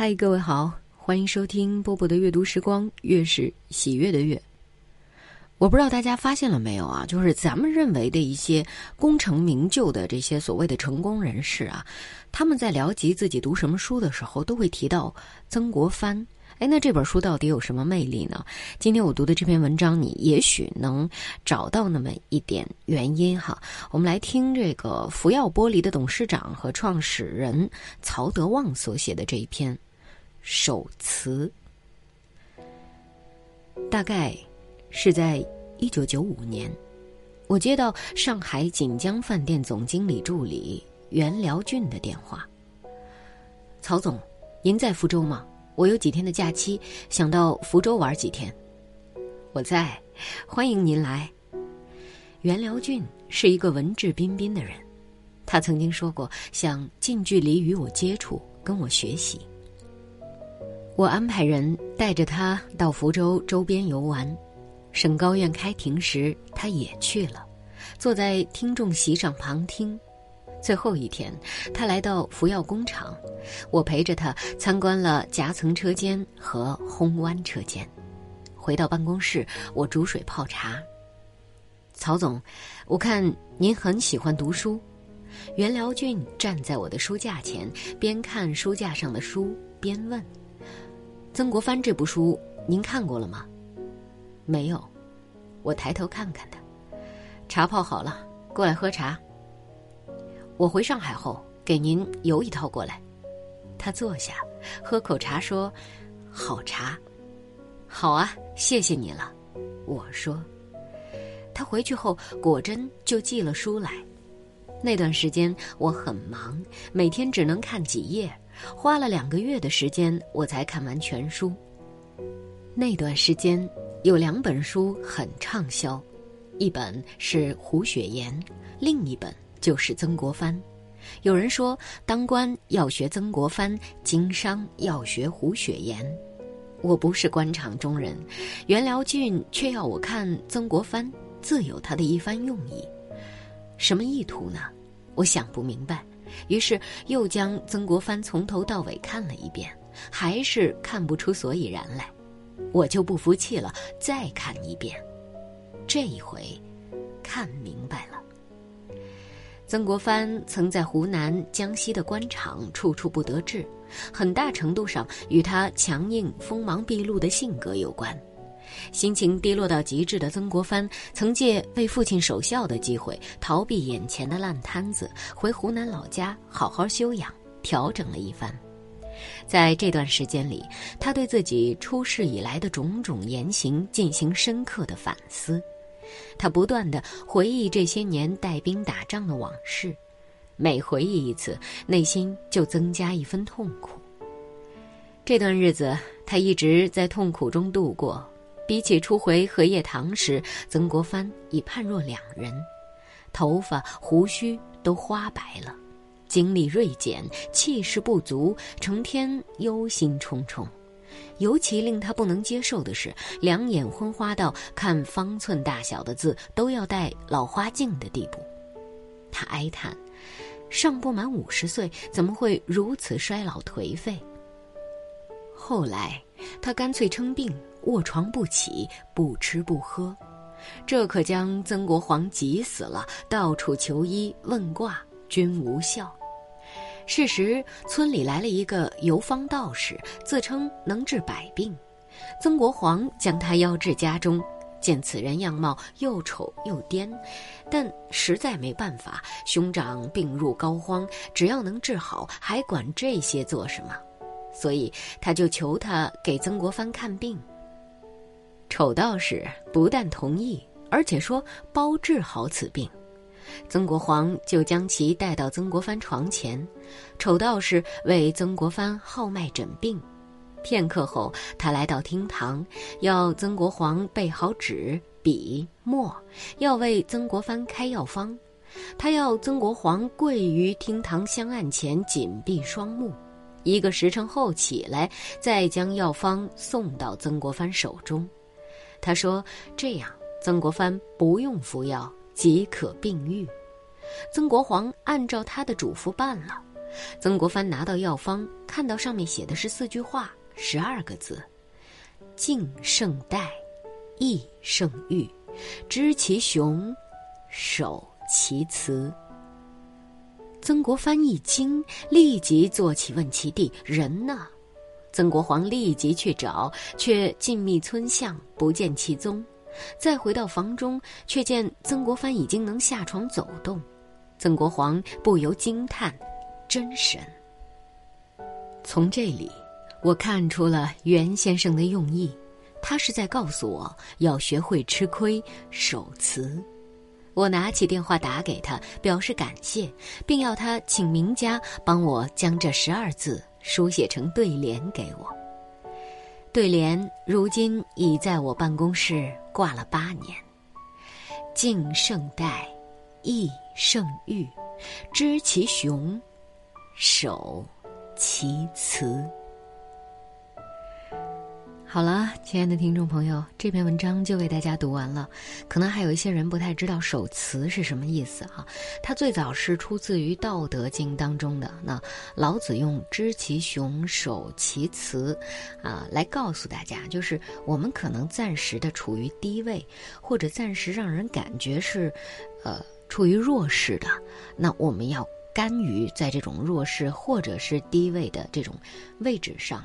嗨，各位好，欢迎收听波波的阅读时光，月是喜悦的月。我不知道大家发现了没有啊？就是咱们认为的一些功成名就的这些所谓的成功人士啊，他们在聊及自己读什么书的时候，都会提到曾国藩。哎，那这本书到底有什么魅力呢？今天我读的这篇文章，你也许能找到那么一点原因哈。我们来听这个福耀玻璃的董事长和创始人曹德旺所写的这一篇手词，大概是在一九九五年，我接到上海锦江饭店总经理助理袁辽俊的电话。曹总，您在福州吗？我有几天的假期，想到福州玩几天。我在，欢迎您来。袁辽俊是一个文质彬彬的人，他曾经说过想近距离与我接触，跟我学习。我安排人带着他到福州周边游玩，省高院开庭时他也去了，坐在听众席上旁听。最后一天，他来到福耀工厂，我陪着他参观了夹层车间和烘弯车间。回到办公室，我煮水泡茶。曹总，我看您很喜欢读书。袁辽俊站在我的书架前，边看书架上的书边问：“曾国藩这部书您看过了吗？”“没有。”我抬头看看他。茶泡好了，过来喝茶。我回上海后给您邮一套过来。他坐下，喝口茶，说：“好茶，好啊，谢谢你了。”我说。他回去后果真就寄了书来。那段时间我很忙，每天只能看几页，花了两个月的时间我才看完全书。那段时间有两本书很畅销，一本是胡雪岩，另一本。就是曾国藩，有人说当官要学曾国藩，经商要学胡雪岩。我不是官场中人，袁辽俊却要我看曾国藩，自有他的一番用意。什么意图呢？我想不明白，于是又将曾国藩从头到尾看了一遍，还是看不出所以然来。我就不服气了，再看一遍，这一回看明白了。曾国藩曾在湖南、江西的官场处处不得志，很大程度上与他强硬、锋芒毕露的性格有关。心情低落到极致的曾国藩，曾借为父亲守孝的机会，逃避眼前的烂摊子，回湖南老家好好休养，调整了一番。在这段时间里，他对自己出世以来的种种言行进行深刻的反思。他不断的回忆这些年带兵打仗的往事，每回忆一次，内心就增加一分痛苦。这段日子，他一直在痛苦中度过。比起初回荷叶塘时，曾国藩已判若两人，头发、胡须都花白了，精力锐减，气势不足，成天忧心忡忡。尤其令他不能接受的是，两眼昏花到看方寸大小的字都要戴老花镜的地步。他哀叹：“尚不满五十岁，怎么会如此衰老颓废？”后来，他干脆称病，卧床不起，不吃不喝，这可将曾国藩急死了，到处求医问卦，均无效。事实，村里来了一个游方道士，自称能治百病。曾国藩将他邀至家中，见此人样貌又丑又癫，但实在没办法，兄长病入膏肓，只要能治好，还管这些做什么？所以他就求他给曾国藩看病。丑道士不但同意，而且说包治好此病。曾国藩就将其带到曾国藩床前，丑道士为曾国藩号脉诊病。片刻后，他来到厅堂，要曾国藩备好纸笔墨，要为曾国藩开药方。他要曾国藩跪于厅堂香案前，紧闭双目，一个时辰后起来，再将药方送到曾国藩手中。他说：“这样，曾国藩不用服药。”即可病愈。曾国藩按照他的嘱咐办了，曾国藩拿到药方，看到上面写的是四句话，十二个字：“敬圣代，义圣育，知其雄，守其雌。”曾国藩一惊，立即坐起问其弟：“人呢？”曾国藩立即去找，却进密村巷，不见其踪。再回到房中，却见曾国藩已经能下床走动。曾国藩不由惊叹：“真神！”从这里，我看出了袁先生的用意，他是在告诉我要学会吃亏、守慈。我拿起电话打给他，表示感谢，并要他请名家帮我将这十二字书写成对联给我。对联如今已在我办公室挂了八年。敬圣代，义圣誉，知其雄，守其雌。好了，亲爱的听众朋友，这篇文章就为大家读完了。可能还有一些人不太知道“守慈”是什么意思啊？它最早是出自于《道德经》当中的。那老子用“知其雄，守其雌”，啊，来告诉大家，就是我们可能暂时的处于低位，或者暂时让人感觉是，呃，处于弱势的。那我们要甘于在这种弱势或者是低位的这种位置上，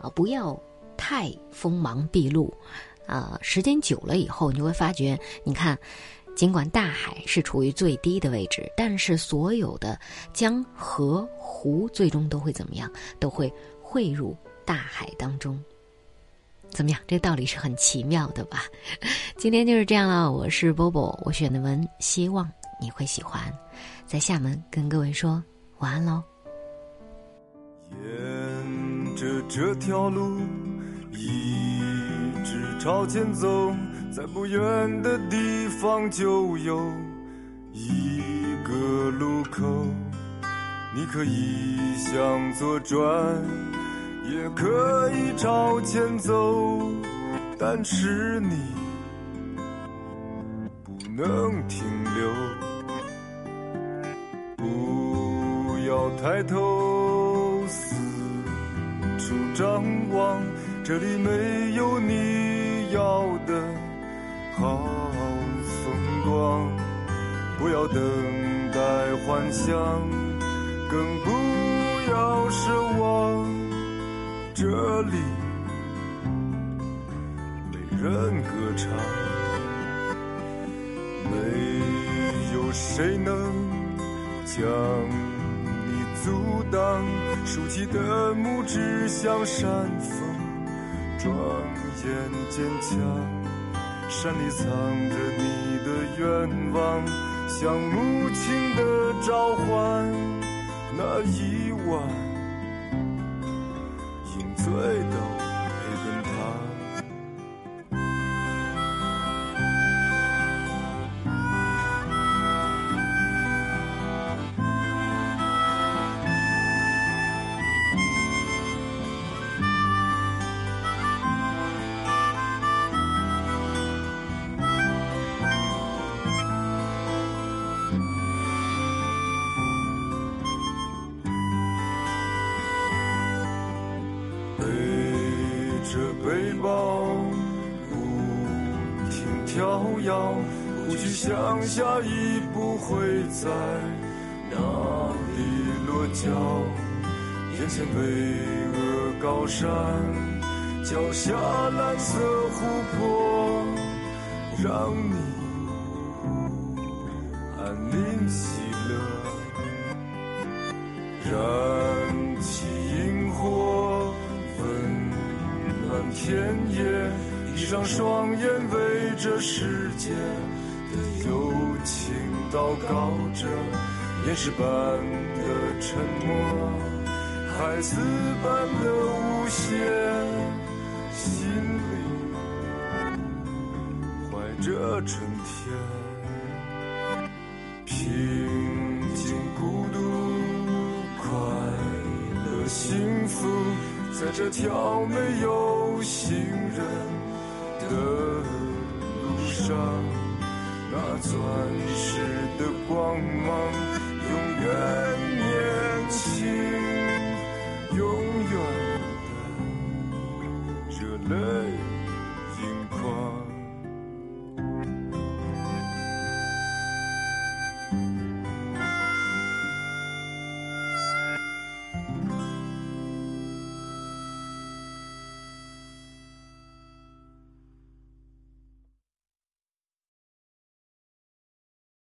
啊，不要。太锋芒毕露，啊，时间久了以后，你会发觉，你看，尽管大海是处于最低的位置，但是所有的江河湖最终都会怎么样？都会汇入大海当中。怎么样？这道理是很奇妙的吧？今天就是这样了。我是波波，我选的文，希望你会喜欢。在厦门跟各位说晚安喽。沿着这条路。一直朝前走，在不远的地方就有一个路口。你可以向左转，也可以朝前走，但是你不能停留。不要抬头四。这里没有你要的好风光，不要等待幻想，更不要奢望。这里没人歌唱，没有谁能将你阻挡。竖起的拇指向山峰。庄严坚强，山里藏着你的愿望，像母亲的召唤。那一晚，饮醉的我。这背包不停跳跃，不去想下一步会在哪里落脚。眼前巍峨高山，脚下蓝色湖泊，让你安宁喜乐。燃田野，闭上双眼，为这世界的友情祷告着。岩石般的沉默，孩子般的无邪，心里怀着春天，平在这条没有行人的路上，那钻石的光芒永远年轻。永远的热泪。